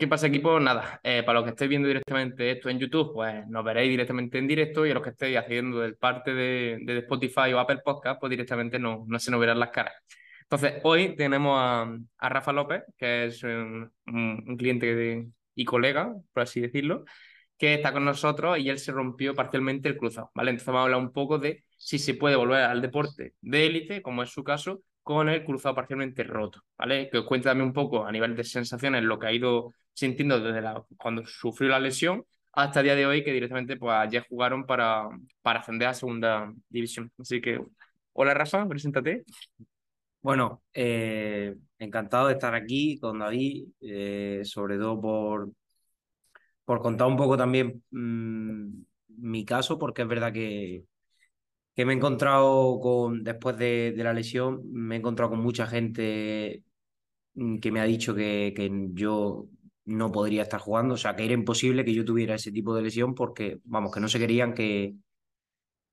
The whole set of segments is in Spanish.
¿Qué pasa, equipo? Nada, eh, para los que estéis viendo directamente esto en YouTube, pues nos veréis directamente en directo y a los que estéis haciendo del parte de, de Spotify o Apple Podcast, pues directamente no, no se nos verán las caras. Entonces, hoy tenemos a, a Rafa López, que es un, un cliente y colega, por así decirlo, que está con nosotros y él se rompió parcialmente el cruzado, ¿vale? Entonces vamos a hablar un poco de si se puede volver al deporte de élite, como es su caso, con el cruzado parcialmente roto, ¿vale? Que os también un poco a nivel de sensaciones lo que ha ido sintiendo desde cuando sufrió la lesión hasta el día de hoy que directamente pues ya jugaron para, para ascender a segunda división. Así que, hola Rafa, preséntate. Bueno, eh, encantado de estar aquí con David, eh, sobre todo por, por contar un poco también mmm, mi caso, porque es verdad que, que me he encontrado con, después de, la lesión, me he encontrado con mucha gente mm, que me ha dicho que, que yo no podría estar jugando, o sea, que era imposible que yo tuviera ese tipo de lesión porque, vamos, que no se querían que,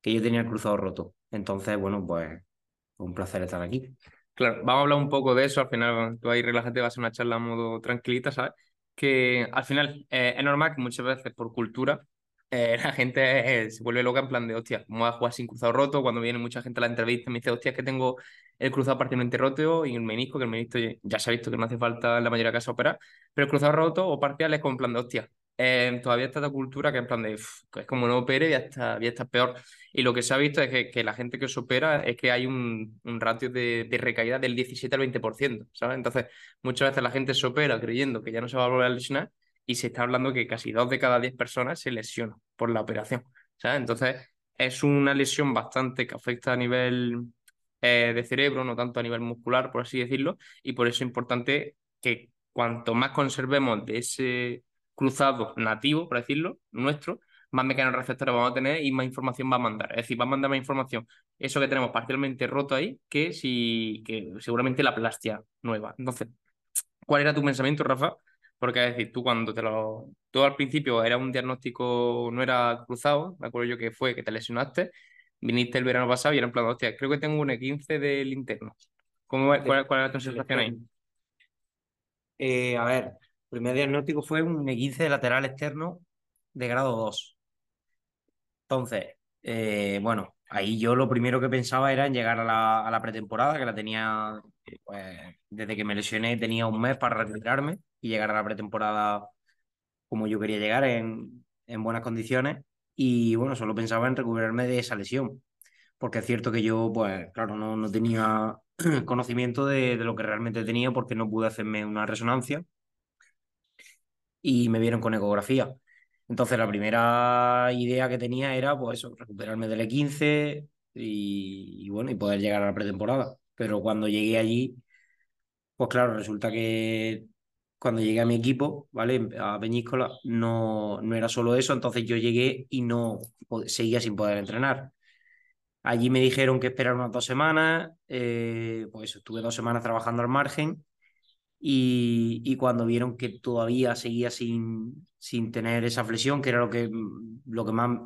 que yo tenía el cruzado roto. Entonces, bueno, pues un placer estar aquí. Claro, vamos a hablar un poco de eso, al final tú ahí relájate, va a una charla a modo tranquilita, ¿sabes? Que al final eh, es normal que muchas veces por cultura eh, la gente eh, se vuelve loca en plan de, hostia, ¿cómo vas a jugar sin cruzado roto? Cuando viene mucha gente a la entrevista me dice, hostia, es que tengo el cruzado parcialmente roto y el menisco, que el menisco ya se ha visto que no hace falta en la mayoría de casos operar, pero el cruzado roto o parcial es como en plan de, hostia, eh, todavía está la cultura que en plan de, es como no opere, ya está, ya está peor. Y lo que se ha visto es que, que la gente que se opera es que hay un, un ratio de, de, recaída del 17 al 20%, ¿sabes? Entonces, muchas veces la gente se opera creyendo que ya no se va a volver a lesionar y se está hablando que casi dos de cada diez personas se lesionan por la operación. ¿sabes? Entonces, es una lesión bastante que afecta a nivel eh, de cerebro, no tanto a nivel muscular, por así decirlo, y por eso es importante que cuanto más conservemos de ese cruzado nativo, por decirlo, nuestro, más mecanismos receptores vamos a tener y más información va a mandar. Es decir, va a mandar más información eso que tenemos parcialmente roto ahí que si que seguramente la plastia nueva. Entonces, ¿cuál era tu pensamiento, Rafa, porque es decir, tú cuando te lo. Tú al principio era un diagnóstico, no era cruzado, me acuerdo yo que fue que te lesionaste, viniste el verano pasado y era en plan, hostia, creo que tengo un E15 del interno. ¿Cómo, cuál, ¿Cuál era tu sensación ahí? Eh, a ver, el primer diagnóstico fue un E15 de lateral externo de grado 2. Entonces, eh, bueno, ahí yo lo primero que pensaba era en llegar a la, a la pretemporada, que la tenía, pues, desde que me lesioné tenía un mes para recuperarme y llegar a la pretemporada como yo quería llegar, en, en buenas condiciones. Y bueno, solo pensaba en recuperarme de esa lesión, porque es cierto que yo, pues claro, no, no tenía conocimiento de, de, lo que realmente tenía porque no pude hacerme una resonancia y me vieron con ecografía. Entonces la primera idea que tenía era pues eso, recuperarme del E15 y, y bueno, y poder llegar a la pretemporada. Pero cuando llegué allí, pues claro, resulta que cuando llegué a mi equipo, ¿vale? A Peñíscola, no, no era solo eso, entonces yo llegué y no seguía sin poder entrenar. Allí me dijeron que esperar unas dos semanas, eh, pues estuve dos semanas trabajando al margen y, y, cuando vieron que todavía seguía sin, sin tener esa flexión, que era lo que, lo que más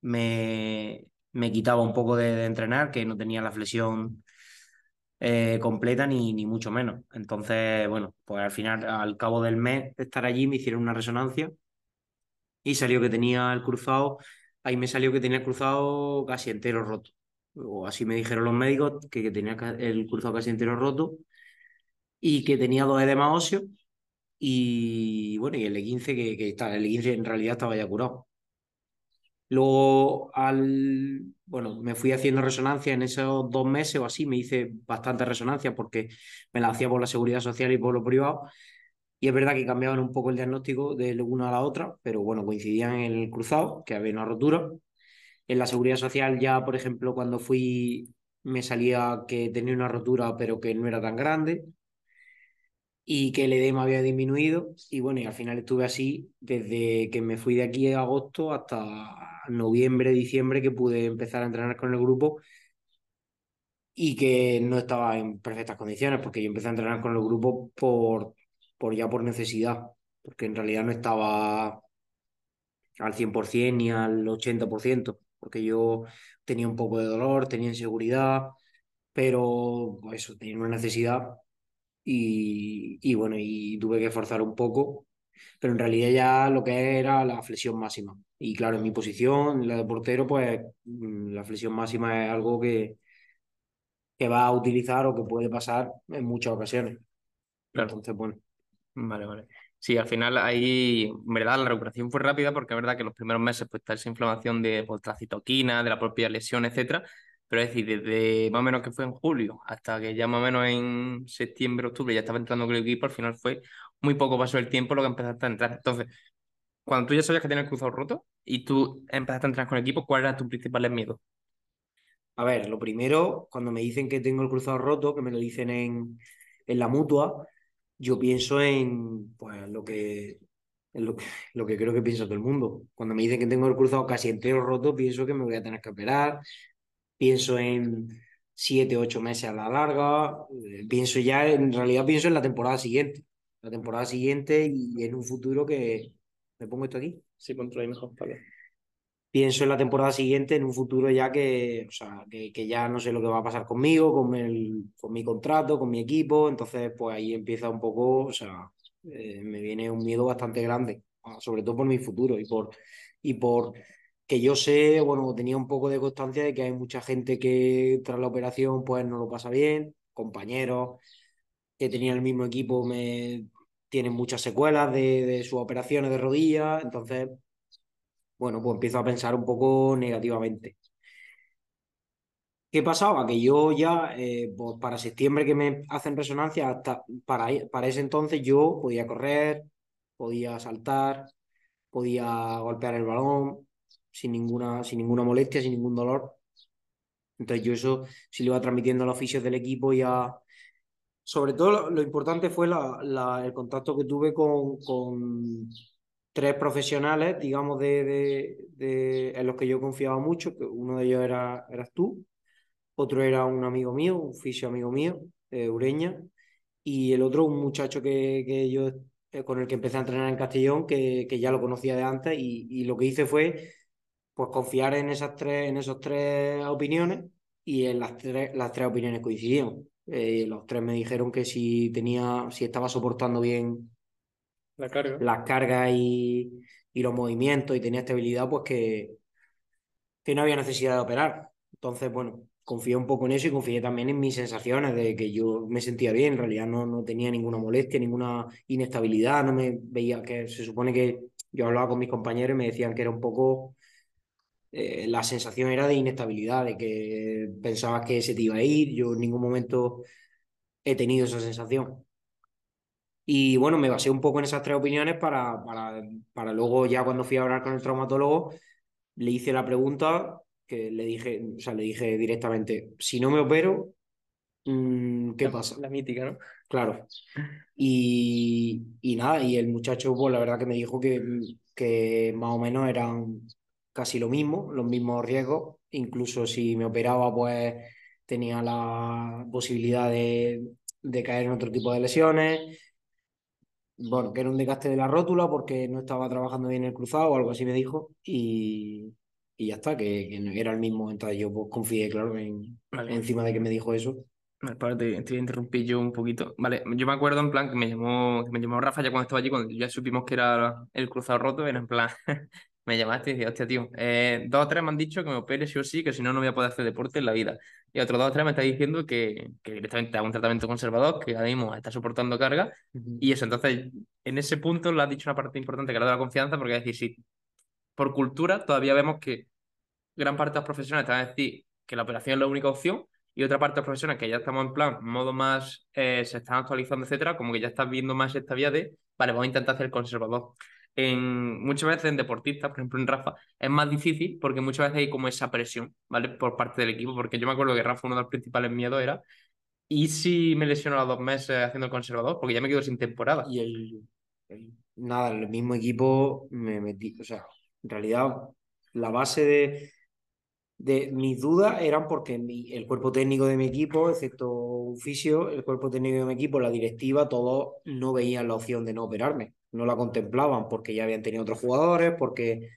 me, me quitaba un poco de, de entrenar, que no tenía la flexión eh, completa ni, ni mucho menos. Entonces, bueno, pues al final, al cabo del mes de estar allí, me hicieron una resonancia y salió que tenía el cruzado, ahí me salió que tenía el cruzado casi entero roto. O así me dijeron los médicos que, tenía el cruzado casi entero roto y que tenía dos edemas óseos y bueno, y el E15 que, que está, el E15 en realidad estaba ya curado. Luego, al, bueno, me fui haciendo resonancia en esos dos meses o así, me hice bastante resonancia porque me la hacía por la seguridad social y por lo privado. Y es verdad que cambiaban un poco el diagnóstico de una a la otra, pero bueno, coincidían en el cruzado, que había una rotura. En la seguridad social ya, por ejemplo, cuando fui, me salía que tenía una rotura, pero que no era tan grande y que el edema había disminuido. Y bueno, y al final estuve así desde que me fui de aquí en agosto hasta noviembre, diciembre, que pude empezar a entrenar con el grupo y que no estaba en perfectas condiciones, porque yo empecé a entrenar con el grupo por, por ya por necesidad, porque en realidad no estaba al 100% ni al 80%, porque yo tenía un poco de dolor, tenía inseguridad, pero eso, tenía una necesidad y, y, bueno, y tuve que forzar un poco pero en realidad ya lo que era la flexión máxima. Y claro, en mi posición, la de portero, pues mm, la flexión máxima es algo que, que va a utilizar o que puede pasar en muchas ocasiones. Entonces, bueno. Vale, vale. Sí, al final ahí, en verdad, la recuperación fue rápida porque es verdad que los primeros meses pues está esa inflamación de pues, la citoquina, de la propia lesión, etcétera. Pero es decir, desde más o menos que fue en julio hasta que ya más o menos en septiembre, octubre ya estaba entrando con el equipo, al final fue muy poco paso el tiempo lo que empezaste a entrar. Entonces, cuando tú ya sabías que tenías el cruzado roto y tú empezaste a entrar con el equipo, ¿cuál era tu principal miedo? A ver, lo primero, cuando me dicen que tengo el cruzado roto, que me lo dicen en, en la mutua, yo pienso en pues, lo, que, lo, lo que creo que piensa todo el mundo. Cuando me dicen que tengo el cruzado casi entero roto, pienso que me voy a tener que operar, pienso en siete, ocho meses a la larga, eh, pienso ya, en realidad pienso en la temporada siguiente la temporada siguiente y en un futuro que... ¿Me pongo esto aquí? Sí, controla mejor, Pienso en la temporada siguiente, en un futuro ya que, o sea, que, que, ya no sé lo que va a pasar conmigo, con, el, con mi contrato, con mi equipo. Entonces, pues ahí empieza un poco, o sea, eh, me viene un miedo bastante grande, sobre todo por mi futuro y por, y por que yo sé, bueno, tenía un poco de constancia de que hay mucha gente que tras la operación pues no lo pasa bien, compañeros que tenían el mismo equipo me tienen muchas secuelas de, de sus operaciones de rodillas, entonces, bueno, pues empiezo a pensar un poco negativamente. ¿Qué pasaba? Que yo ya, eh, pues para septiembre que me hacen resonancia, hasta para, para ese entonces yo podía correr, podía saltar, podía golpear el balón sin ninguna, sin ninguna molestia, sin ningún dolor. Entonces yo eso sí lo iba transmitiendo a los oficios del equipo y a, sobre todo lo, importante fue el contacto que tuve con, con tres profesionales, digamos, de, de, en los que yo confiaba mucho, que uno de ellos era, eras tú, otro era un amigo mío, un fisio amigo mío, eh, Ureña, y el otro un muchacho que, que yo eh, con el que empecé a entrenar en Castellón, que, que ya lo conocía de antes, y, y, lo que hice fue pues confiar en esas tres, en esos tres opiniones, y en las tres, las tres opiniones coincidían. Eh, los tres me dijeron que si tenía, si estaba soportando bien la carga. las cargas y, y, los movimientos y tenía estabilidad, pues que, que no había necesidad de operar. Entonces, bueno, confié un poco en eso y confié también en mis sensaciones de que yo me sentía bien, en realidad no, no tenía ninguna molestia, ninguna inestabilidad, no me veía que se supone que yo hablaba con mis compañeros y me decían que era un poco eh, la sensación era de inestabilidad, de que pensabas que se te iba a ir. Yo en ningún momento he tenido esa sensación. Y bueno, me basé un poco en esas tres opiniones para, para, para luego, ya cuando fui a hablar con el traumatólogo, le hice la pregunta que le dije, o sea, le dije directamente, si no me opero, mm, ¿qué pasa? La mítica, ¿no? Claro. Y, y nada, y el muchacho, pues la verdad que me dijo que, que más o menos eran casi lo mismo, los mismos riesgos. Incluso si me operaba, pues tenía la posibilidad de, de caer en otro tipo de lesiones. Bueno, que era un desgaste de la rótula porque no estaba trabajando bien el cruzado o algo así me dijo. Y, y ya está, que, que, era el mismo. Entonces yo pues, confié, claro, en, encima de que me dijo eso. Vale, te, te, interrumpí yo un poquito. Vale, yo me acuerdo en plan que me llamó, que me llamó Rafa ya cuando estaba allí, cuando ya supimos que era el cruzado roto, era en plan, me llamaste y decía, hostia, tío, eh, dos o tres me han dicho que me opere sí o sí, que si no, no voy a poder hacer deporte en la vida. Y otros dos o tres me están diciendo que, que directamente hago un tratamiento conservador, que ahora mismo está soportando carga. Y eso, entonces, en ese punto le has dicho una parte importante que era de la confianza, porque es decir, si por cultura todavía vemos que gran parte de los profesionales te van a decir que la operación es la única opción, y otra parte de los profesionales que ya estamos en plan, modo más, eh, se están actualizando, etcétera, como que ya estás viendo más esta vía de, vale, vamos a intentar hacer conservador en, muchas veces en deportistas, por ejemplo en Rafa, es más difícil porque muchas veces hay como esa presión, ¿vale? Por parte del equipo, porque yo me acuerdo que Rafa uno de los principales miedos era, ¿y si me lesiono a dos meses haciendo el conservador? Porque ya me quedo sin temporada. Y el, nada, el mismo equipo me metí, o sea, en realidad la base de, de mis dudas eran porque el cuerpo técnico de mi equipo, excepto fisio, el cuerpo técnico de mi equipo, la directiva, todos no veían la opción de no operarme no la contemplaban porque ya habían tenido otros jugadores, porque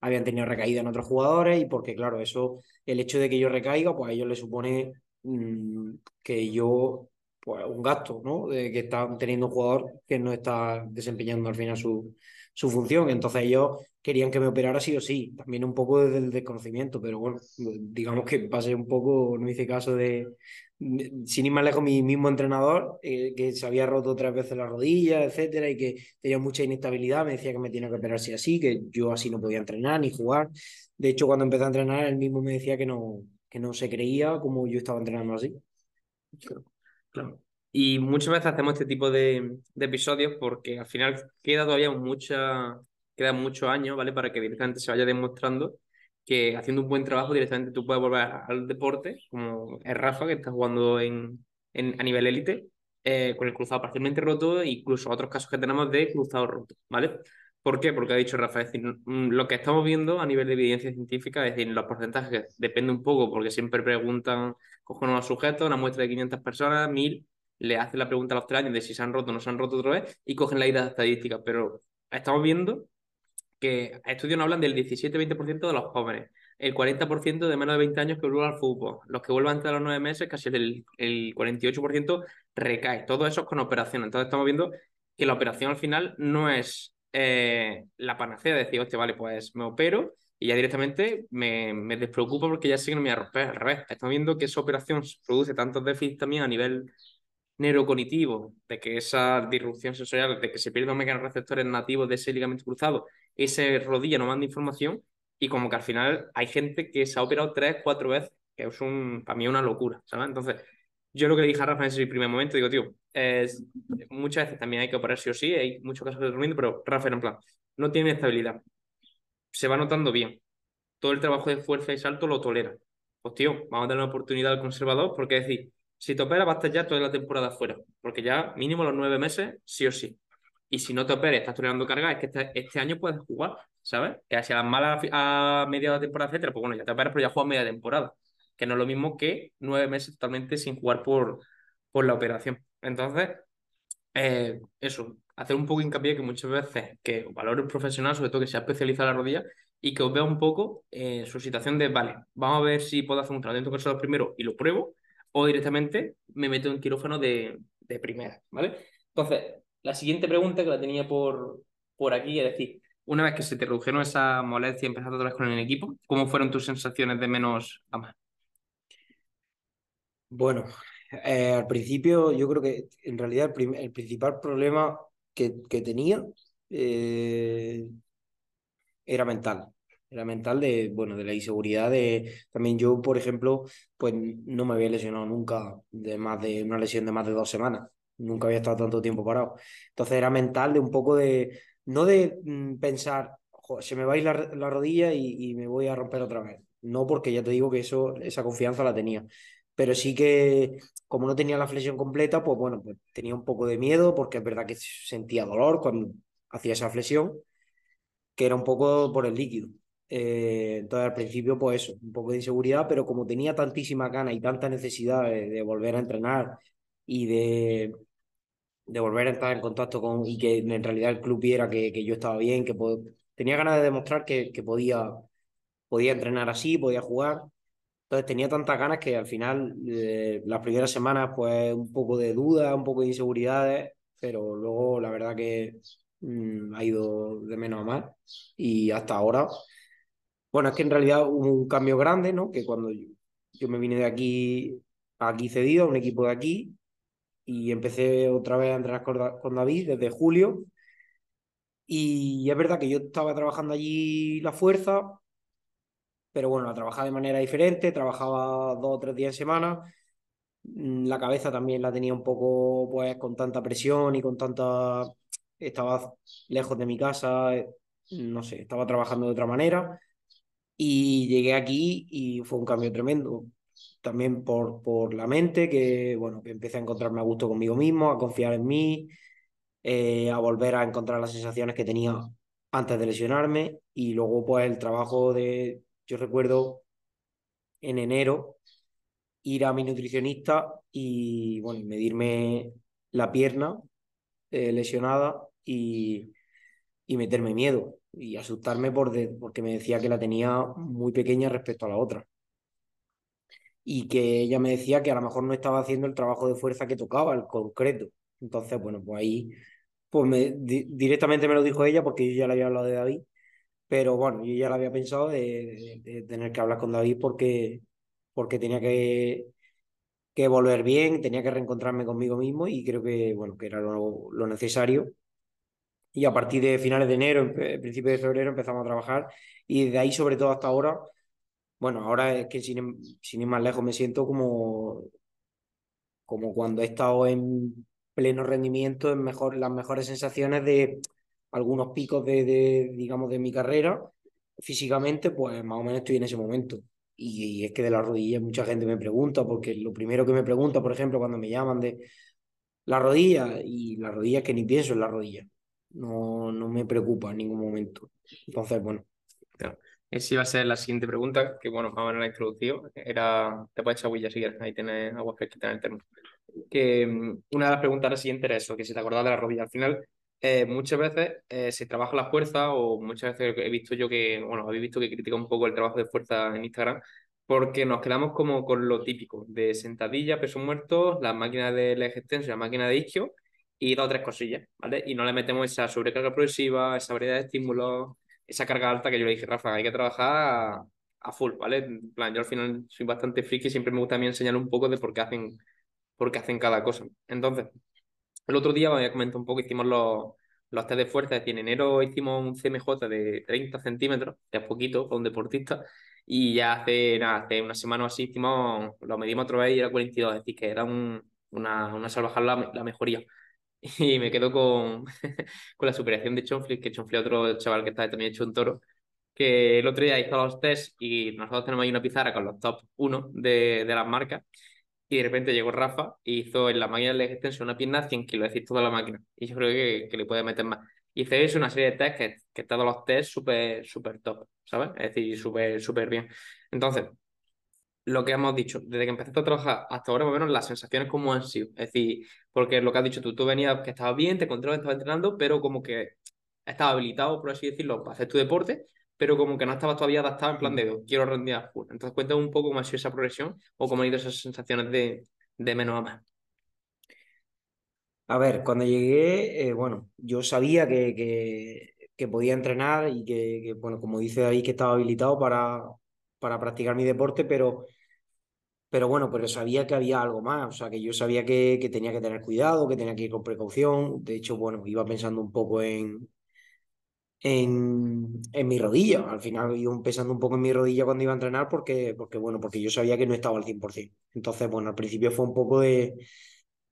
habían tenido recaída en otros jugadores y porque, claro, eso, el hecho de que yo recaiga, pues a ellos les supone mm, que yo pues, un gasto, ¿no? De que están teniendo un jugador que no está desempeñando al final su, su función. Entonces ellos querían que me operara sí o sí, también un poco desde el desconocimiento, pero bueno, digamos que pasé un poco, no hice caso de, sin ir más lejos, mi mismo entrenador, eh, que se había roto tres veces la rodilla, etcétera, y que tenía mucha inestabilidad, me decía que me tenía que operar sí así, que yo así no podía entrenar ni jugar. De hecho, cuando empecé a entrenar, él mismo me decía que no, que no se creía como yo estaba entrenando así. Claro. Y muchas veces hacemos este tipo de, de episodios porque al final queda todavía mucha, quedan muchos años, ¿vale? Para que directamente se vaya demostrando que haciendo un buen trabajo directamente tú puedes volver al deporte, como es Rafa, que está jugando en, a nivel élite, eh, con el cruzado parcialmente roto e incluso otros casos que tenemos de cruzado roto, ¿vale? ¿Por qué? Porque ha dicho Rafa, es decir, mm, lo que estamos viendo a nivel de evidencia científica, es decir, los porcentajes depende un poco, porque siempre preguntan, cogen unos sujetos, una muestra de 500 personas, 1000, le hacen la pregunta a los tres años de si se han roto o no se han roto otra vez y cogen la idea de estadística, pero estamos viendo que estudios no hablan del 17-20% de los jóvenes, el 40% de menos de 20 años que vuelven al fútbol, los que vuelvan antes de los 9 meses, casi el, el 48% recae, todo eso es con operación. Entonces estamos viendo que la operación al final no es eh, la panacea de decir, hostia, vale, pues me opero y ya directamente me, me despreocupo porque ya sé que no me voy a romper. Al revés, estamos viendo que esa operación produce tantos déficits también a nivel neurocognitivo, de que esa disrupción sensorial, de que se pierden los receptores nativos de ese ligamento cruzado, ese rodilla no manda información y como que al final hay gente que se ha operado tres, cuatro veces, que es un, para mí una locura, ¿sabes? Entonces, yo lo que le dije a Rafa en ese primer momento, digo, tío, es, muchas veces también hay que operar sí o sí, hay muchos casos de durmiendo, pero Rafa en plan, no tiene estabilidad, se va notando bien, todo el trabajo de fuerza y salto lo tolera. Pues tío, vamos a dar una oportunidad al conservador, porque es decir, si te operas, va a estar ya toda la temporada fuera, porque ya mínimo los nueve meses, sí o sí. Y si no te operes, estás tolerando carga, es que este, este, año puedes jugar, ¿sabes? Que si a las malas a media temporada, etcétera, pues bueno, ya te operas, pero ya juegas media temporada. Que no es lo mismo que nueve meses totalmente sin jugar por, por la operación. Entonces, eh, eso, hacer un poco hincapié que muchas veces que valores profesional, sobre todo que sea especializado en la rodilla, y que os vea un poco eh, su situación de, vale, vamos a ver si puedo hacer un tratamiento con primero y lo pruebo, o directamente me meto en quirófano de, de primera, ¿vale? Entonces, la siguiente pregunta que la tenía por, por aquí, es decir, una vez que se te redujeron esa molestia empezando otra vez con el equipo, ¿cómo fueron tus sensaciones de menos a más? Bueno, eh, al principio yo creo que en realidad el, principal problema que, que tenía eh, era mental era mental de, bueno, de la inseguridad de, también yo, por ejemplo, pues no me había lesionado nunca de más de una lesión de más de dos semanas, nunca había estado tanto tiempo parado. Entonces era mental de un poco de, no de mm, pensar, se me va a ir la, la rodilla y, y, me voy a romper otra vez. No, porque ya te digo que eso, esa confianza la tenía. Pero sí que, como no tenía la flexión completa, pues bueno, pues tenía un poco de miedo, porque es verdad que sentía dolor cuando hacía esa flexión, que era un poco por el líquido. Eh, entonces al principio pues eso, un poco de inseguridad, pero como tenía tantísima gana y tanta necesidad de, volver a entrenar y de, de, volver a entrar en contacto con y que en realidad el club viera que, que yo estaba bien, que tenía ganas de demostrar que, que, podía, podía entrenar así, podía jugar. Entonces tenía tantas ganas que al final eh, las primeras semanas pues un poco de duda, un poco de inseguridades, pero luego la verdad que mm, ha ido de menos a más y hasta ahora bueno, es que en realidad hubo un cambio grande, ¿no? Que cuando yo, me vine de aquí, aquí cedido, a un equipo de aquí, y empecé otra vez a entrenar con, David desde julio. Y es verdad que yo estaba trabajando allí la fuerza, pero bueno, la trabajaba de manera diferente, trabajaba dos o tres días en semana. Mm, la cabeza también la tenía un poco, pues, con tanta presión y con tanta. Estaba lejos de mi casa, no sé, estaba trabajando de otra manera. Y llegué aquí y fue un cambio tremendo. También por, por la mente, que bueno, que empecé a encontrarme a gusto conmigo mismo, a confiar en mí, eh, a volver a encontrar las sensaciones que tenía antes de lesionarme. Y luego, pues, el trabajo de, yo recuerdo en enero ir a mi nutricionista y bueno, medirme la pierna eh, lesionada y, y meterme miedo y asustarme por porque me decía que la tenía muy pequeña respecto a la otra. Y que ella me decía que a lo mejor no estaba haciendo el trabajo de fuerza que tocaba, el concreto. Entonces, bueno, pues ahí pues me, directamente me lo dijo ella porque yo ya le había hablado de David, pero bueno, yo ya lo había pensado de, tener que hablar con David porque, porque tenía que, que volver bien, tenía que reencontrarme conmigo mismo y creo que, bueno, que era lo, lo necesario. Y a partir de finales de enero, principios de febrero empezamos a trabajar y de ahí sobre todo hasta ahora bueno, ahora es que sin, sin ir más lejos me siento como, como cuando he estado en pleno rendimiento, en mejor, las mejores sensaciones de algunos picos de, de, digamos, de mi carrera. Físicamente, pues más o menos estoy en ese momento. Y, es que de las rodillas mucha gente me pregunta, porque lo primero que me pregunta, por ejemplo, cuando me llaman de la rodilla, y la rodilla es que ni pienso en la rodilla. No, no me preocupa en ningún momento. Entonces, bueno. Esa iba a ser la siguiente pregunta, que bueno, más o menos la he introducido. Era, te puedes echar huilla si quieres, ahí tienes agua fresquita en el termo. Que mm, una de las preguntas siguientes era eso, que si te acordás de la rodilla. Al final, eh, muchas veces eh, se trabaja la fuerza, o muchas veces he visto yo que, bueno, habéis visto que critica un poco el trabajo de fuerza en Instagram, porque nos quedamos como con lo típico, de sentadilla, peso muerto, las máquinas de leg extenso, la máquina de isquio, y dos o tres cosillas, ¿vale? Y no le metemos esa sobrecarga progresiva, esa variedad de estímulos, esa carga alta que yo le dije, Rafa, hay que trabajar a, full, ¿vale? En plan, yo al final soy bastante friki y siempre me gusta a mí enseñar un poco de por qué hacen, por qué hacen cada cosa. Entonces, el otro día, voy a comentar un poco, hicimos los, los test de fuerza, es decir, en enero hicimos un CMJ de 30 centímetros, ya es poquito para un deportista, y ya hace, nada, hace una semana o así hicimos, lo medimos otra vez y era 42, es decir, que era un, una, una salvajada la mejoría. Y me quedo con, con la superación de Chonfli, que Chonfli otro chaval que está también hecho un toro, que el otro día hizo los test y nosotros tenemos ahí una pizarra con los top 1 de, de las marcas y de repente llegó Rafa y hizo en la máquina de extensión una pierna 100 kilos, es decir, toda la máquina. Y yo creo que, que le puede meter más. Y hice una serie de test que, que todos los test súper, súper top, ¿sabes? Es decir, súper, súper bien. Entonces, lo que hemos dicho, desde que empezaste a trabajar hasta ahora, más o menos las sensaciones como han sido. Es decir, porque lo que has dicho tú, tú venías que estabas bien, te encontrabas, estabas entrenando, pero como que estabas habilitado, por así decirlo, para hacer tu deporte, pero como que no estabas todavía adaptado en plan de quiero rendir a full. Entonces, cuéntame un poco cómo ha sido esa progresión o cómo han ido esas sensaciones de, de menos a más. A ver, cuando llegué, eh, bueno, yo sabía que, que, podía entrenar y que, que, bueno, como dice David, que estaba habilitado para, para practicar mi deporte, pero pero bueno, pero sabía que había algo más, o sea, que yo sabía que, que, tenía que tener cuidado, que tenía que ir con precaución. De hecho, bueno, iba pensando un poco en, en, en mi rodilla. Al final iba pensando un poco en mi rodilla cuando iba a entrenar porque, porque, bueno, porque yo sabía que no estaba al 100%. Entonces, bueno, al principio fue un poco de...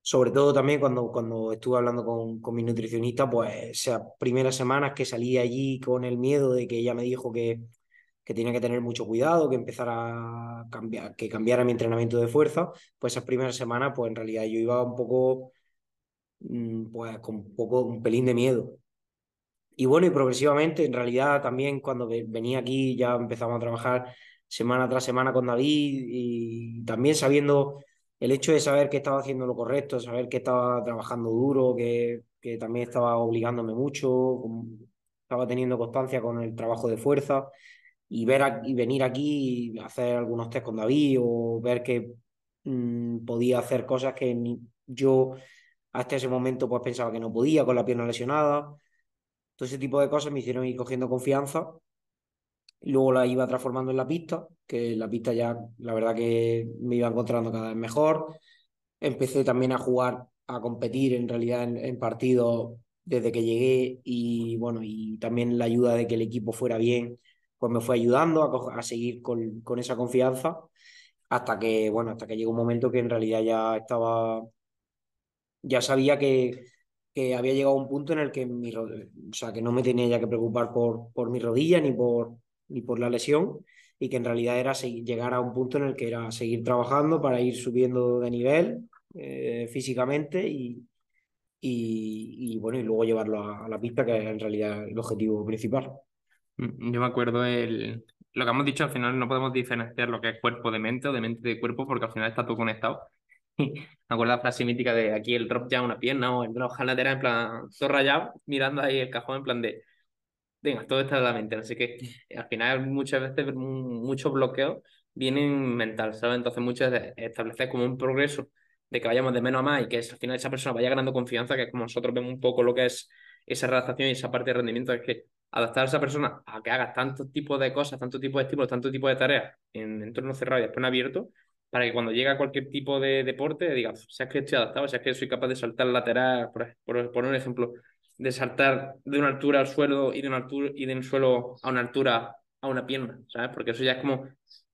Sobre todo también cuando, cuando estuve hablando con, con mi nutricionista, pues esas primeras semanas que salí allí con el miedo de que ella me dijo que que tenía que tener mucho cuidado, que empezara a cambiar, que cambiara mi entrenamiento de fuerza, pues esas primeras semanas, pues en realidad yo iba un poco, mm, pues con un poco, un pelín de miedo. Y bueno, y progresivamente, en realidad también cuando venía aquí ya empezamos a trabajar semana tras semana con David y también sabiendo el hecho de saber que estaba haciendo lo correcto, saber que estaba trabajando duro, que, que también estaba obligándome mucho, estaba teniendo constancia con el trabajo de fuerza y, ver y venir aquí y hacer algunos test con David o ver que mm, podía hacer cosas que yo hasta ese momento pues pensaba que no podía con la pierna lesionada. Todo ese tipo de cosas me hicieron ir cogiendo confianza. Luego la iba transformando en la pista, que la pista ya la verdad que me iba encontrando cada vez mejor. Empecé también a jugar, a competir en realidad en, en partidos desde que llegué y bueno, y también la ayuda de que el equipo fuera bien pues me fue ayudando a, seguir con, esa confianza hasta que, bueno, hasta que llegó un momento que en realidad ya estaba, ya sabía que, había llegado a un punto en el que mi, o sea, que no me tenía ya que preocupar por, mi rodilla ni por, ni por la lesión y que en realidad era llegar a un punto en el que era seguir trabajando para ir subiendo de nivel eh, físicamente y, y, bueno, y luego llevarlo a, a la pista, que es en realidad el objetivo principal. Mm, yo me acuerdo el, lo que hemos dicho, al final no podemos diferenciar lo que es cuerpo de mente o de mente de cuerpo porque al final está todo conectado. me acuerdo la frase mítica de aquí el drop ya una pierna o el drop lateral en plan todo rayado, mirando ahí el cajón en plan de venga, todo está en la mente. Así que al final muchas veces muchos bloqueos vienen mental, ¿sabes? Entonces muchas veces establecer como un progreso de que vayamos de menos a más y que al final esa persona vaya ganando confianza, que es como nosotros vemos un poco lo que es esa redactación y esa parte de rendimiento, es que adaptar a esa persona a que haga tantos tipos de cosas, tantos tipos de estímulos, tantos tipos de tareas en entorno cerrado y después en abierto, para que cuando llegue a cualquier tipo de deporte diga, si es que estoy adaptado, si es que soy capaz de saltar lateral, por, por un ejemplo, de saltar de una altura al suelo y de una altura y de un suelo a una altura a una pierna, ¿sabes? Porque eso ya es como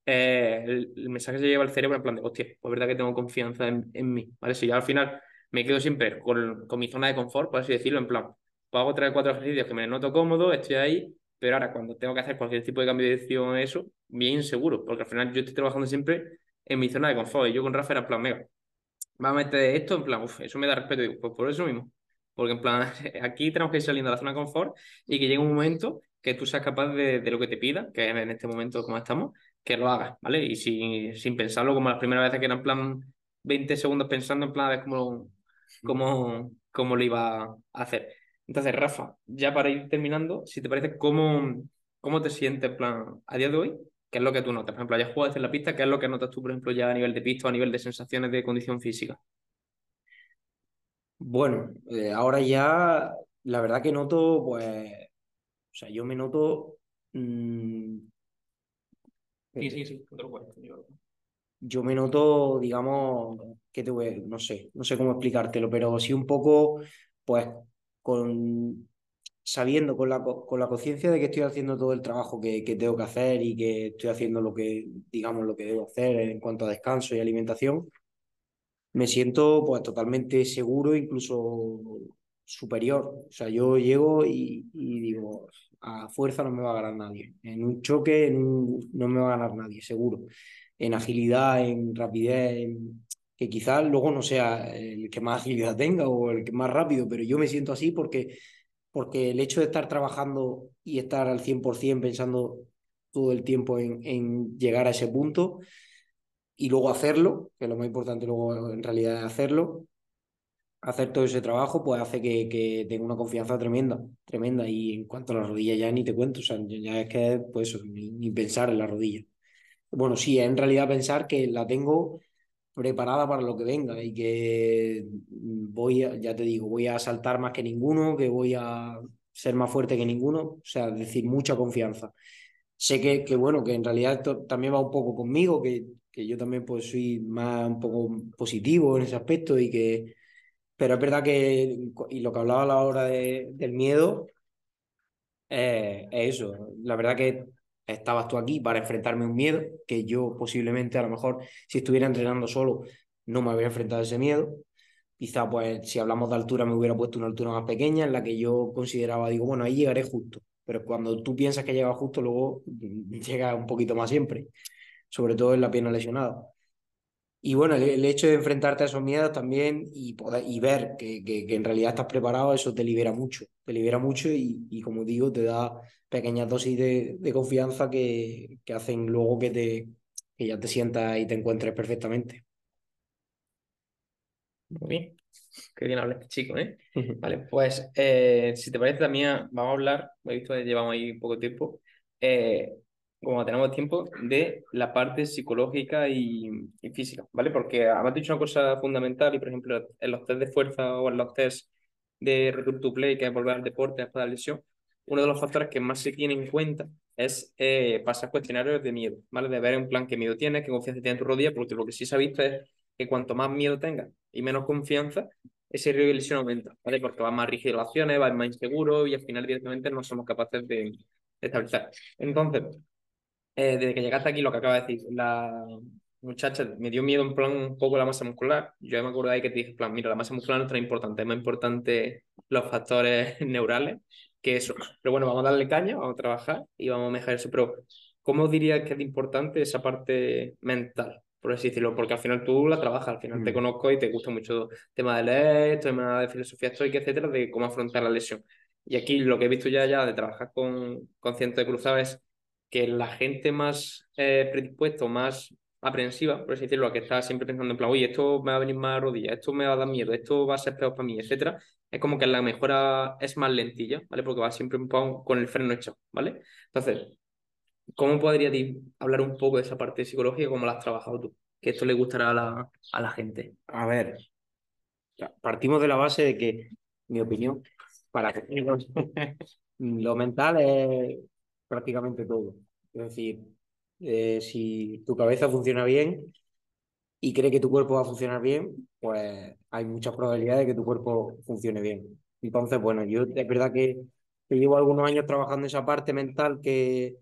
eh, el, mensaje se lleva al cerebro en plan de, hostia, pues verdad que tengo confianza en, en mí, ¿vale? Si yo al final me quedo siempre con, con, mi zona de confort, por así decirlo, en plan, hago tres o cuatro ejercicios que me noto cómodo, estoy ahí, pero ahora cuando tengo que hacer cualquier tipo de cambio de dirección, eso, bien seguro, porque al final yo estoy trabajando siempre en mi zona de confort y yo con Rafa era en plan, mega, va a meter esto, en plan, uff, eso me da respeto, digo, pues por eso mismo, porque en plan, aquí tenemos que ir saliendo de la zona de confort y que llegue un momento que tú seas capaz de, de lo que te pida, que en este momento como estamos, que lo hagas, ¿vale? Y sin, sin pensarlo como las primeras veces que era en plan 20 segundos pensando en plan a ver cómo, cómo, cómo lo iba a hacer. Entonces, Rafa, ya para ir terminando, si te parece, ¿cómo, cómo te sientes en plan a día de hoy? ¿Qué es lo que tú notas? Por ejemplo, ya juegas en la pista, ¿qué es lo que notas tú, por ejemplo, ya a nivel de pista o a nivel de sensaciones de condición física? Bueno, eh, ahora ya la verdad que noto, pues, o sea, yo me noto mmm, Sí, sí, sí, Yo me noto, digamos, que te voy, no sé, no sé cómo explicártelo, pero sí un poco, pues, con sabiendo, con la, con la conciencia de que estoy haciendo todo el trabajo que, que, tengo que hacer y que estoy haciendo lo que, digamos, lo que debo hacer en cuanto a descanso y alimentación, me siento pues totalmente seguro, incluso superior. O sea, yo llego y, digo, a fuerza no me va a ganar nadie. En un choque no me va a ganar nadie, seguro. En agilidad, en rapidez, que quizás luego no sea el que más agilidad tenga o el que más rápido, pero yo me siento así porque, porque el hecho de estar trabajando y estar al 100% pensando todo el tiempo en, en llegar a ese punto y luego hacerlo, que lo más importante luego en realidad es hacerlo, hacer todo ese trabajo, pues hace que, que tenga una confianza tremenda, tremenda. Y en cuanto a la rodilla, ya ni te cuento, o sea, ya es que, pues, ni, ni pensar en la rodilla. Bueno, sí, en realidad pensar que la tengo preparada para lo que venga y que voy, a, ya te digo, voy a saltar más que ninguno, que voy a ser más fuerte que ninguno, o sea, decir, mucha confianza. Sé que, que bueno, que en realidad esto también va un poco conmigo, que, que yo también pues soy más un poco positivo en ese aspecto y que, pero es verdad que, y lo que hablaba a la hora de, del miedo, eh, es eso. La verdad que estabas tú aquí para enfrentarme a un miedo, que yo posiblemente a lo mejor si estuviera entrenando solo no me habría enfrentado a ese miedo. Quizá pues si hablamos de altura me hubiera puesto una altura más pequeña en la que yo consideraba, digo, bueno, ahí llegaré justo. Pero cuando tú piensas que llega justo, luego llega un poquito más siempre, sobre todo en la pierna lesionada. Y bueno, el, hecho de enfrentarte a esos miedos también y, poder, y ver que, que, que, en realidad estás preparado, eso te libera mucho, te libera mucho y, y como digo, te da pequeñas dosis de, de confianza que, que, hacen luego que, te, que ya te sientas y te encuentres perfectamente. Muy bien, qué bien habla este chico, ¿eh? vale, pues eh, si te parece también vamos a hablar, he visto que llevamos ahí poco tiempo, eh, como tenemos tiempo, de la parte psicológica y, y, física, ¿vale? Porque has dicho una cosa fundamental y, por ejemplo, en los test de fuerza o en los test de return to play, que es volver al deporte después de la lesión, uno de los factores que más se tiene en cuenta es eh, pasar cuestionarios de miedo, ¿vale? De ver en plan qué miedo tienes, qué confianza tienes en tu rodilla, porque lo que sí se ha visto es que cuanto más miedo tengas y menos confianza, ese riesgo de lesión aumenta, ¿vale? Porque va más rígido las acciones, va más inseguro y al final directamente no somos capaces de, de estabilizar. Entonces, eh, desde que llegaste aquí, lo que acaba de decir, la muchacha me dio miedo en plan un poco la masa muscular. Yo me acuerdo ahí que te dije, plan, mira, la masa muscular no es tan importante, es más importante los factores neurales que eso. Pero bueno, vamos a darle caña, vamos a trabajar y vamos a mejorar eso. Pero, ¿cómo dirías que es importante esa parte mental? Por así decirlo, porque al final tú la trabajas, al final mm. te conozco y te gusta mucho el tema de leer, tema de filosofía estoica, etcétera, de cómo afrontar la lesión. Y aquí lo que he visto ya, ya de trabajar con, con cientos de cruzados es que la gente más eh, predispuesta más aprensiva, por así decirlo, que está siempre pensando en plan, oye, esto me va a venir más a rodilla, esto me va a dar miedo, esto va a ser peor para mí, etcétera, es como que la mejora es más lentilla, ¿vale? Porque va siempre un poco con el freno hecho, ¿vale? Entonces, ¿Cómo podrías hablar un poco de esa parte psicológica, cómo la has trabajado tú? Que esto le gustará a la, a la gente. A ver, partimos de la base de que, mi opinión, para que lo mental es prácticamente todo. Es decir, eh, si tu cabeza funciona bien y cree que tu cuerpo va a funcionar bien, pues hay muchas probabilidades de que tu cuerpo funcione bien. Entonces, bueno, yo es verdad que, llevo algunos años trabajando esa parte mental que,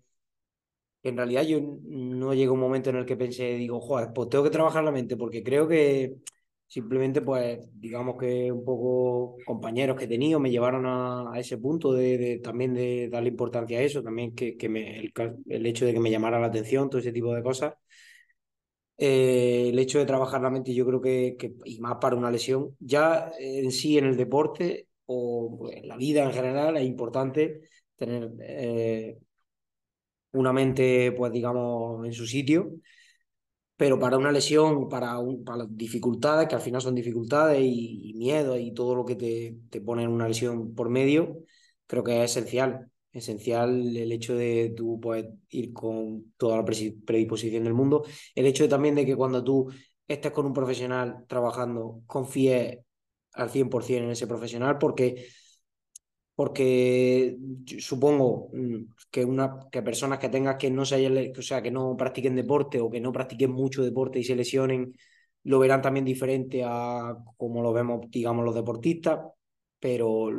en realidad yo no llega un momento en el que pensé, digo, joder, pues tengo que trabajar la mente, porque creo que simplemente, pues, digamos que un poco compañeros que he tenido me llevaron a, ese punto de, también de darle importancia a eso, también que, que me, el, hecho de que me llamara la atención, todo ese tipo de cosas. Eh, el hecho de trabajar la mente, yo creo que, que, y más para una lesión, ya en sí en el deporte o en la vida en general es importante tener eh, una mente, pues digamos, en su sitio pero para una lesión, para, un, para dificultades, que al final son dificultades y, miedo y todo lo que te, te pone en una lesión por medio, creo que es esencial. Esencial el hecho de tú poder ir con toda la predisposición del mundo. El hecho también de que cuando tú estés con un profesional trabajando, confíes al 100% en ese profesional, porque porque supongo mm, que, una, que personas que tengas que no se o sea, que no practiquen deporte o que no practiquen mucho deporte y se lesionen, lo verán también diferente a como lo vemos, digamos, los deportistas. Pero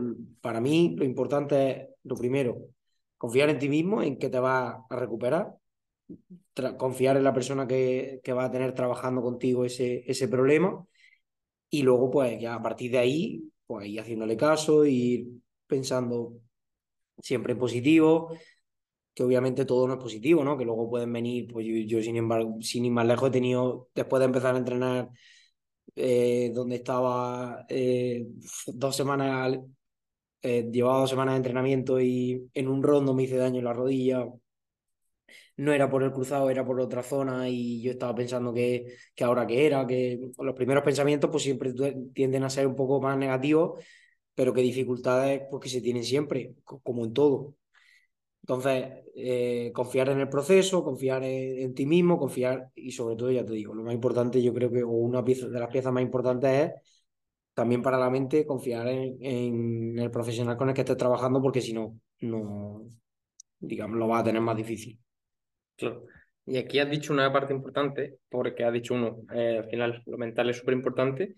para mí lo importante es, lo primero, confiar en ti mismo, en que te vas a recuperar, confiar en la persona que, que va a tener trabajando contigo ese, ese problema y luego pues ya a partir de ahí, pues ir haciéndole caso, y pensando siempre en positivo, que obviamente todo no es positivo, ¿no? Que luego pueden venir, pues yo, sin embargo, sin ir más lejos, he tenido, después de empezar a entrenar, eh, donde estaba eh, dos semanas, eh, llevaba dos semanas de entrenamiento y en un rondo me hice daño en la rodilla. No era por el cruzado, era por otra zona y yo estaba pensando que, que ahora que era, que los primeros pensamientos pues siempre tienden a ser un poco más negativos pero que dificultades pues, se tienen siempre, como en todo. Entonces, eh, confiar en el proceso, confiar en, ti mismo, confiar y sobre todo, ya te digo, lo más importante, yo creo que o una pieza de las piezas más importantes es también para la mente confiar en, el profesional con el que estés trabajando, porque si no, no, digamos, lo vas a tener más difícil. Claro. Y aquí has dicho una parte importante, porque has dicho uno, eh, al final lo mental es súper importante,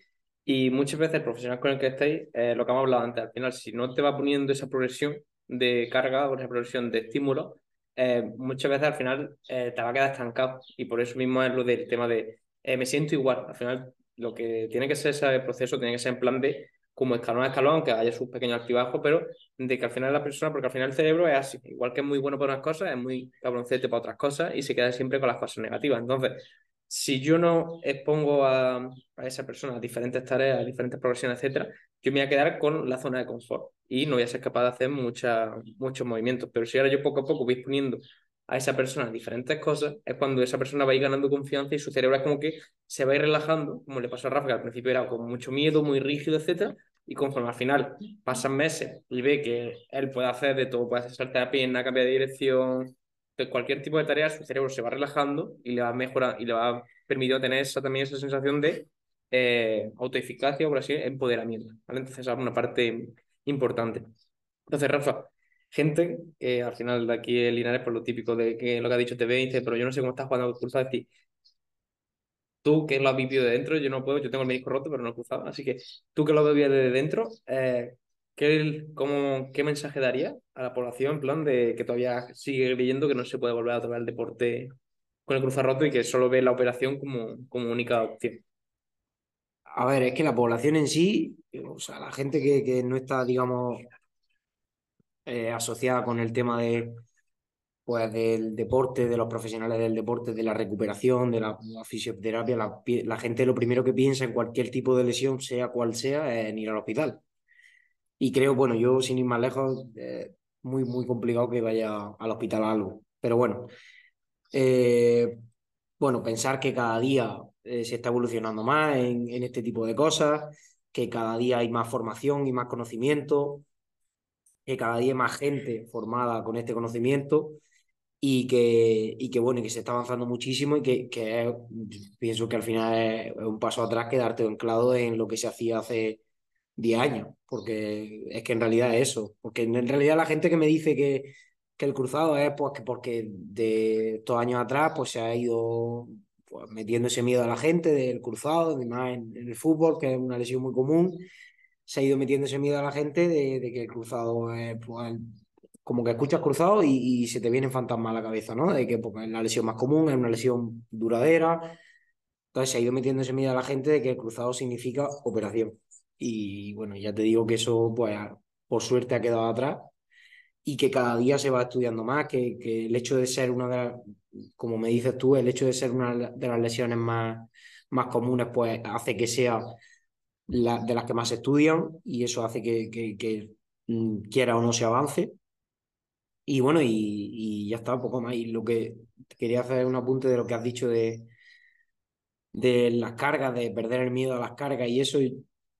y muchas veces el profesional con el que estáis, eh, lo que hemos hablado antes, al final, si no te va poniendo esa progresión de carga o esa progresión de estímulo, eh, muchas veces al final eh, te va a quedar estancado. Y por eso mismo es lo del tema de me siento igual. Al final, lo que tiene que ser ese proceso tiene que ser en plan de como escalón a escalón, aunque haya sus pequeños altibajos, pero de que al final la persona, porque al final el cerebro es así, igual que es muy bueno para unas cosas, es muy cabroncete para otras cosas y se queda siempre con las cosas negativas. Entonces, si yo no expongo a, a, esa persona a diferentes tareas, a diferentes progresiones, etcétera, yo me voy a quedar con la zona de confort y no voy a ser capaz de hacer mucha, muchos movimientos. Pero si ahora yo poco a poco voy poniendo a esa persona diferentes cosas, es cuando esa persona va a ir ganando confianza y su cerebro es como que se va a ir relajando, como le pasó a Rafa, que al principio era con mucho miedo, muy rígido, etcétera, y conforme al final pasan meses y ve que él puede hacer de todo, puede hacer saltar a pierna, cambiar de dirección, cualquier tipo de tarea, su cerebro se va relajando y le va a mejorar y le va permitiendo tener también esa sensación de eh, autoeficacia por así empoderamiento. ¿vale? Entonces, es una parte importante. Entonces, Rafa, gente, que al final de aquí en Linares, por lo típico de que lo que ha dicho te ve dice, pero yo no sé cómo estás jugando cruzado, es decir, tú que lo has vivido de dentro, yo no puedo, yo tengo el médico roto, pero no he cruzado, así que tú que lo vivido de dentro, eh, ¿Qué, cómo, ¿Qué mensaje daría a la población en plan de que todavía sigue creyendo que no se puede volver a tomar el deporte con el cruzarroto y que solo ve la operación como, como única opción? A ver, es que la población en sí, o sea, la gente que, que no está, digamos, eh, asociada con el tema de, pues, del deporte, de los profesionales del deporte, de la recuperación, de la, fisioterapia, la, la, gente lo primero que piensa en cualquier tipo de lesión, sea cual sea, es en ir al hospital. Y creo, bueno, yo sin ir más lejos, eh, muy, muy complicado que vaya al hospital algo. Pero bueno, eh, bueno, pensar que cada día eh, se está evolucionando más en, este tipo de cosas, que cada día hay más formación y más conocimiento, que cada día hay más gente formada con este conocimiento y que, y que bueno, y que se está avanzando muchísimo y que, que pienso que al final es un paso atrás quedarte anclado en lo que se hacía hace 10 años, porque es que en realidad es eso, porque en realidad la gente que me dice que, que el cruzado es pues, que porque de estos años atrás pues se ha ido pues, metiendo ese miedo a la gente del cruzado, además en, en, el fútbol, que es una lesión muy común, se ha ido metiendo ese miedo a la gente de, que el cruzado es pues, como que escuchas cruzado y, y, se te vienen fantasmas a la cabeza, ¿no? De que pues, es la lesión más común, es una lesión duradera. Entonces se ha ido metiendo ese miedo a la gente de que el cruzado significa operación. Y bueno, ya te digo que eso, pues, por suerte ha quedado atrás y que cada día se va estudiando más, que, que el hecho de ser una de las, como me dices tú, el hecho de ser una de las lesiones más, más comunes, pues hace que sea la, de las que más estudian y eso hace que, que, mm, quiera o no se avance. Y bueno, y, y, ya está, poco más. Y lo que quería hacer un apunte de lo que has dicho de, de las cargas, de perder el miedo a las cargas y eso.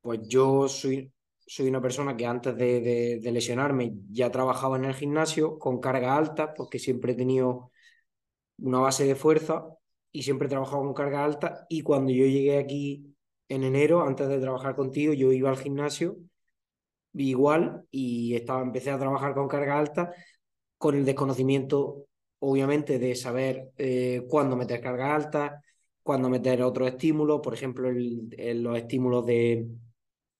Pues yo soy, soy una persona que antes de, de, lesionarme ya trabajaba en el gimnasio con carga alta, porque siempre he tenido una base de fuerza y siempre he trabajado con carga alta. Y cuando yo llegué aquí en enero, antes de trabajar contigo, yo iba al gimnasio igual y estaba, empecé a trabajar con carga alta con el desconocimiento, obviamente, de saber eh, cuándo meter carga alta, cuándo meter otros estímulos, por ejemplo, los estímulos de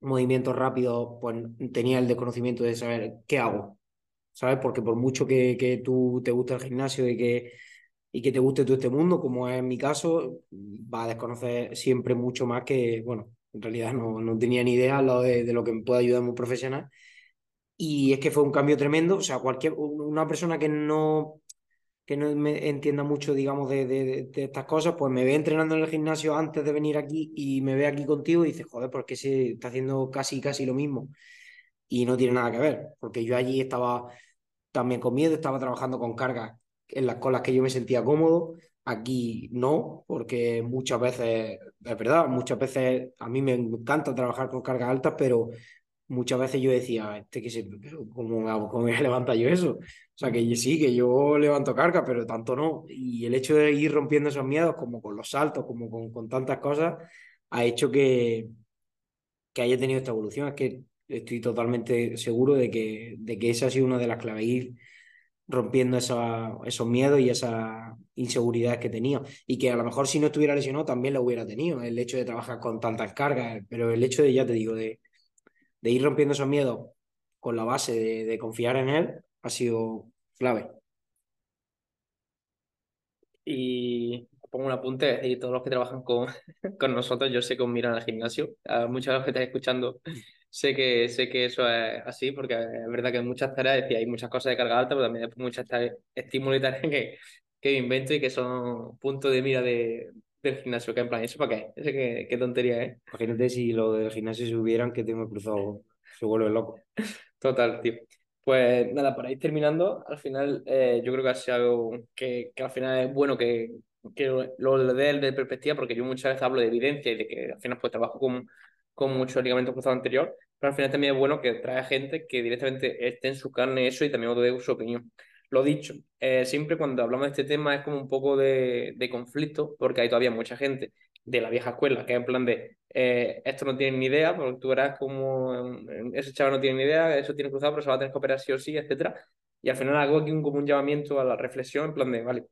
movimientos rápidos, pues tenía el desconocimiento de saber qué hago, ¿sabes? Porque por mucho que, que tú te guste el gimnasio y que, y que te guste todo este mundo, como es mi caso, va a desconocer siempre mucho más que, bueno, en realidad no, no tenía ni idea lo de, de lo que me puede ayudar un profesional y es que fue un cambio tremendo. O sea, cualquier, una persona que no, que no me entienda mucho, digamos, de, de, estas cosas, pues me ve entrenando en el gimnasio antes de venir aquí y me ve aquí contigo y dice, joder, porque se está haciendo casi, casi lo mismo. Y no tiene nada que ver, porque yo allí estaba también con miedo, estaba trabajando con cargas en las colas que yo me sentía cómodo. Aquí no, porque muchas veces, es verdad, muchas veces a mí me encanta trabajar con cargas altas, pero muchas veces yo decía, este que se, ¿cómo, ¿cómo voy a levantar yo eso? O sea, que sí, que yo levanto carga, pero tanto no. Y el hecho de ir rompiendo esos miedos, como con los saltos, como con, con tantas cosas, ha hecho que, que haya tenido esta evolución. Es que estoy totalmente seguro de que, de que esa ha sido una de las claves, ir rompiendo esa, esos miedos y esas inseguridades que tenía. Y que a lo mejor si no estuviera lesionado también lo hubiera tenido, el hecho de trabajar con tantas cargas, pero el hecho de, ya te digo, de de ir rompiendo esos miedos con la base de, confiar en él ha sido clave. Y pongo un apunte, y todos los que trabajan con, con nosotros, yo sé que os miran al gimnasio. A muchos de los que estáis escuchando, sé que, sé que eso es así, porque es verdad que en muchas tareas decía, hay muchas cosas de carga alta, pero también hay muchas tareas, estímulos y tareas que, que invento y que son puntos de mira de, del gimnasio, que en plan, ¿eso para qué? ¿Eso qué, qué tontería es? Imagínate si lo del gimnasio se hubieran que tengo cruzado, se vuelve loco. Total, tío. Pues nada, para ir terminando, al final eh, yo creo que ha sido algo que, que al final es bueno que, que lo dé de perspectiva, porque yo muchas veces hablo de evidencia y de que al final pues trabajo con, con muchos ligamentos cruzados anterior, pero al final también es bueno que trae gente que directamente esté en su carne eso y también os dé su opinión. Lo dicho, eh, siempre cuando hablamos de este tema es como un poco de, conflicto, porque hay todavía mucha gente de la vieja escuela que es en plan de eh, esto no tiene ni idea, porque tú verás como ese chaval no tiene ni idea, eso tiene cruzado, pero se va a tener que operar sí o sí, etcétera. Y al final hago aquí un, como un llamamiento a la reflexión, en plan de, vale,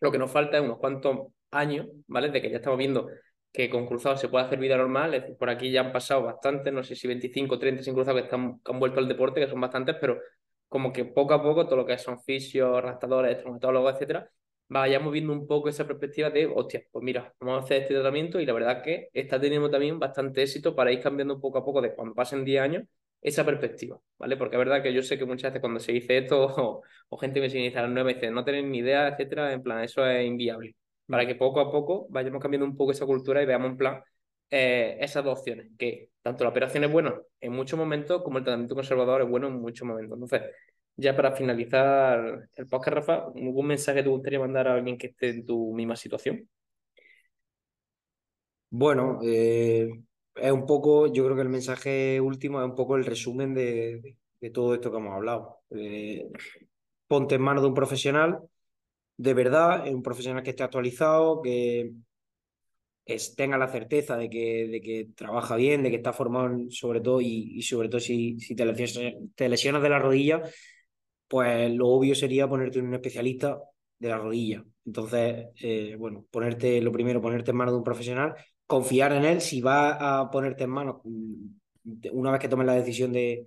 lo que nos falta es unos cuantos años, ¿vale? De que ya estamos viendo que con cruzados se puede hacer vida normal, por aquí ya han pasado bastantes, no sé si 25 o 30 sin cruzados que, están, que han vuelto al deporte, que son bastantes, pero como que poco a poco todo lo que son fisios, rastadores, traumatólogos, etcétera, vayamos viendo un poco esa perspectiva de, hostia, pues mira, vamos a hacer este tratamiento y la verdad que está teniendo también bastante éxito para ir cambiando poco a poco de cuando pasen 10 años esa perspectiva, ¿vale? Porque es verdad que yo sé que muchas veces cuando se dice esto o, o gente me sigue a las nueve dice no tienen ni idea, etcétera, en plan, eso es inviable. Para que poco a poco vayamos cambiando un poco esa cultura y veamos en plan eh, esas dos opciones, que tanto la operación es buena en muchos momentos como el tratamiento conservador es bueno en muchos momentos. Entonces, ya para finalizar el podcast, Rafa, ¿algún mensaje te gustaría mandar a alguien que esté en tu misma situación? Bueno, eh, es un poco, yo creo que el mensaje último es un poco el resumen de, de, todo esto que hemos hablado. Eh, ponte en manos de un profesional, de verdad, un profesional que esté actualizado, que, tenga la certeza de que, de que trabaja bien, de que está formado sobre todo y, sobre todo si, si te, lesionas, te lesionas de la rodilla, pues lo obvio sería ponerte en un especialista de la rodilla. Entonces, eh, bueno, ponerte, lo primero, ponerte en manos de un profesional, confiar en él, si va a ponerte en manos, mm, una vez que tomes la decisión de,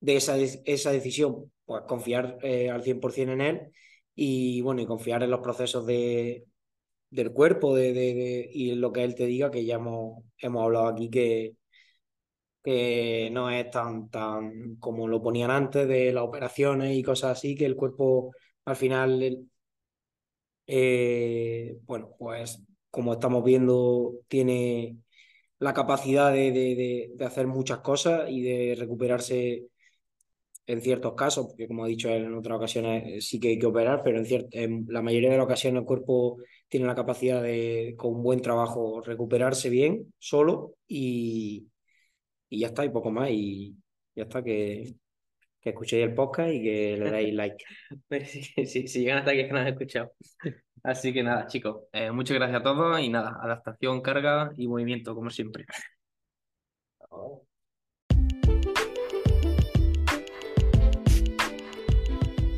de esa, esa decisión, pues confiar eh, al 100% en él y bueno, y confiar en los procesos de, del cuerpo de, de, y lo que él te diga, que ya hemos, hemos hablado aquí que, que no es tan, tan como lo ponían antes de las operaciones y cosas así, que el cuerpo al final, eh, bueno, pues como estamos viendo, tiene la capacidad de, de, de, hacer muchas cosas y de recuperarse en ciertos casos, porque como he dicho en otras ocasiones eh, sí que hay que operar, pero en, en la mayoría de las ocasiones el cuerpo tiene la capacidad de, con un buen trabajo, recuperarse bien solo y, y ya está, y poco más. Y ya está, que, que escuchéis el podcast y que le dais like. si, si, llegan hasta aquí es que no han escuchado. Así que nada, chicos, eh, muchas gracias a todos y nada, adaptación, carga y movimiento, como siempre.